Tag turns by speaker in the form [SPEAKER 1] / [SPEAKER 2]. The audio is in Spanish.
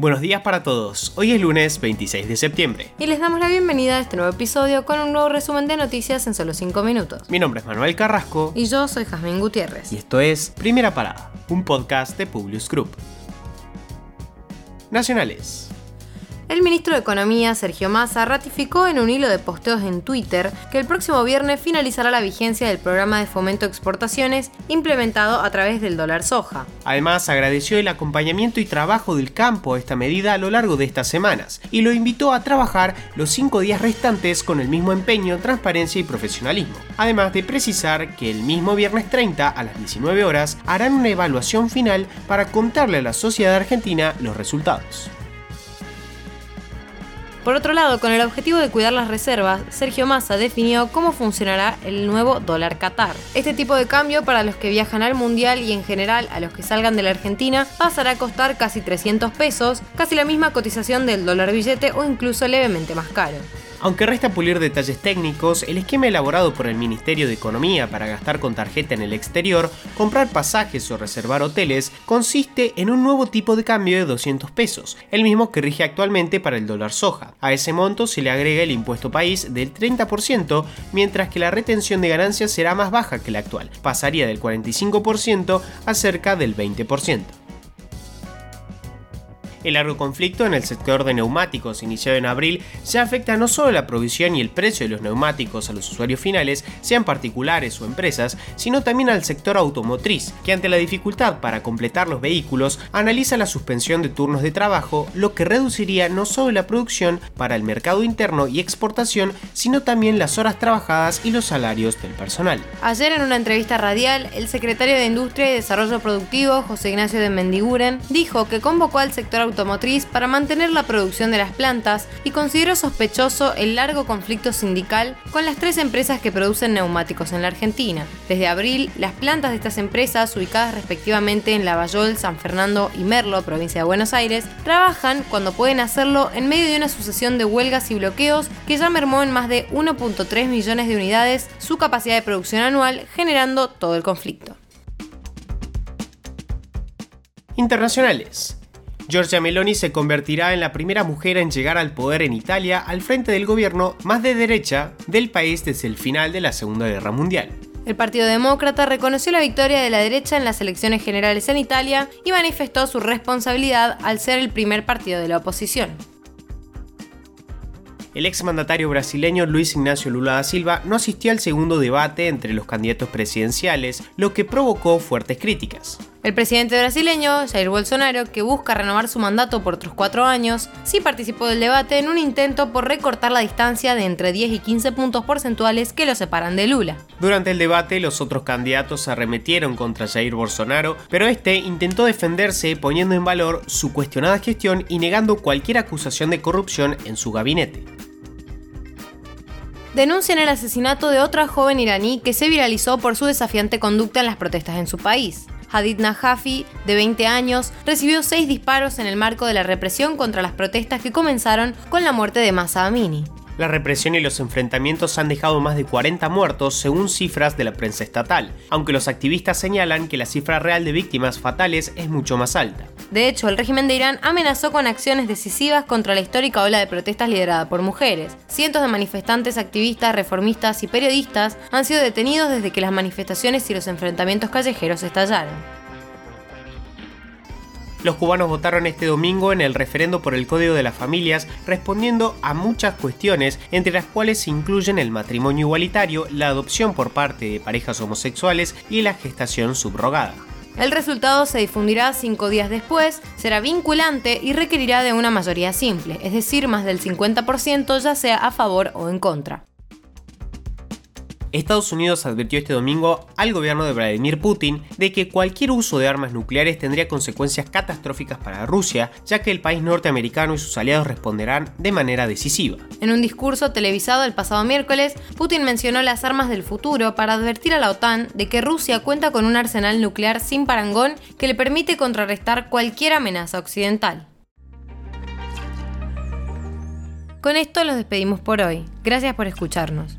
[SPEAKER 1] Buenos días para todos. Hoy es lunes 26 de septiembre.
[SPEAKER 2] Y les damos la bienvenida a este nuevo episodio con un nuevo resumen de noticias en solo 5 minutos.
[SPEAKER 1] Mi nombre es Manuel Carrasco.
[SPEAKER 2] Y yo soy Jazmín Gutiérrez.
[SPEAKER 1] Y esto es Primera Parada, un podcast de Publius Group. Nacionales.
[SPEAKER 2] El ministro de Economía, Sergio Massa, ratificó en un hilo de posteos en Twitter que el próximo viernes finalizará la vigencia del programa de fomento exportaciones implementado a través del dólar soja.
[SPEAKER 1] Además, agradeció el acompañamiento y trabajo del campo a esta medida a lo largo de estas semanas y lo invitó a trabajar los cinco días restantes con el mismo empeño, transparencia y profesionalismo. Además de precisar que el mismo viernes 30 a las 19 horas harán una evaluación final para contarle a la sociedad argentina los resultados.
[SPEAKER 2] Por otro lado, con el objetivo de cuidar las reservas, Sergio Massa definió cómo funcionará el nuevo dólar Qatar. Este tipo de cambio para los que viajan al Mundial y en general a los que salgan de la Argentina pasará a costar casi 300 pesos, casi la misma cotización del dólar billete o incluso levemente más caro.
[SPEAKER 1] Aunque resta pulir detalles técnicos, el esquema elaborado por el Ministerio de Economía para gastar con tarjeta en el exterior, comprar pasajes o reservar hoteles, consiste en un nuevo tipo de cambio de 200 pesos, el mismo que rige actualmente para el dólar soja. A ese monto se le agrega el impuesto país del 30%, mientras que la retención de ganancias será más baja que la actual, pasaría del 45% a cerca del 20%. El largo conflicto en el sector de neumáticos iniciado en abril ya afecta no solo la provisión y el precio de los neumáticos a los usuarios finales, sean particulares o empresas, sino también al sector automotriz, que ante la dificultad para completar los vehículos analiza la suspensión de turnos de trabajo, lo que reduciría no solo la producción para el mercado interno y exportación, sino también las horas trabajadas y los salarios del personal.
[SPEAKER 2] Ayer en una entrevista radial, el secretario de Industria y Desarrollo Productivo, José Ignacio de Mendiguren, dijo que convocó al sector automotriz para mantener la producción de las plantas y consideró sospechoso el largo conflicto sindical con las tres empresas que producen neumáticos en la Argentina. Desde abril, las plantas de estas empresas, ubicadas respectivamente en Lavallol, San Fernando y Merlo, provincia de Buenos Aires, trabajan cuando pueden hacerlo en medio de una sucesión de huelgas y bloqueos que ya mermó en más de 1.3 millones de unidades su capacidad de producción anual, generando todo el conflicto.
[SPEAKER 1] Internacionales. Giorgia Meloni se convertirá en la primera mujer en llegar al poder en Italia al frente del gobierno más de derecha del país desde el final de la Segunda Guerra Mundial.
[SPEAKER 2] El Partido Demócrata reconoció la victoria de la derecha en las elecciones generales en Italia y manifestó su responsabilidad al ser el primer partido de la oposición.
[SPEAKER 1] El exmandatario brasileño Luis Ignacio Lula da Silva no asistió al segundo debate entre los candidatos presidenciales, lo que provocó fuertes críticas.
[SPEAKER 2] El presidente brasileño, Jair Bolsonaro, que busca renovar su mandato por otros cuatro años, sí participó del debate en un intento por recortar la distancia de entre 10 y 15 puntos porcentuales que lo separan de Lula.
[SPEAKER 1] Durante el debate, los otros candidatos se arremetieron contra Jair Bolsonaro, pero este intentó defenderse poniendo en valor su cuestionada gestión y negando cualquier acusación de corrupción en su gabinete
[SPEAKER 2] denuncian el asesinato de otra joven iraní que se viralizó por su desafiante conducta en las protestas en su país. Hadid Najafi, de 20 años, recibió seis disparos en el marco de la represión contra las protestas que comenzaron con la muerte de Masa Amini.
[SPEAKER 1] La represión y los enfrentamientos han dejado más de 40 muertos según cifras de la prensa estatal, aunque los activistas señalan que la cifra real de víctimas fatales es mucho más alta.
[SPEAKER 2] De hecho, el régimen de Irán amenazó con acciones decisivas contra la histórica ola de protestas liderada por mujeres. Cientos de manifestantes, activistas, reformistas y periodistas han sido detenidos desde que las manifestaciones y los enfrentamientos callejeros estallaron.
[SPEAKER 1] Los cubanos votaron este domingo en el referendo por el Código de las Familias, respondiendo a muchas cuestiones, entre las cuales se incluyen el matrimonio igualitario, la adopción por parte de parejas homosexuales y la gestación subrogada.
[SPEAKER 2] El resultado se difundirá cinco días después, será vinculante y requerirá de una mayoría simple, es decir, más del 50% ya sea a favor o en contra.
[SPEAKER 1] Estados Unidos advirtió este domingo al gobierno de Vladimir Putin de que cualquier uso de armas nucleares tendría consecuencias catastróficas para Rusia, ya que el país norteamericano y sus aliados responderán de manera decisiva.
[SPEAKER 2] En un discurso televisado el pasado miércoles, Putin mencionó las armas del futuro para advertir a la OTAN de que Rusia cuenta con un arsenal nuclear sin parangón que le permite contrarrestar cualquier amenaza occidental. Con esto los despedimos por hoy. Gracias por escucharnos.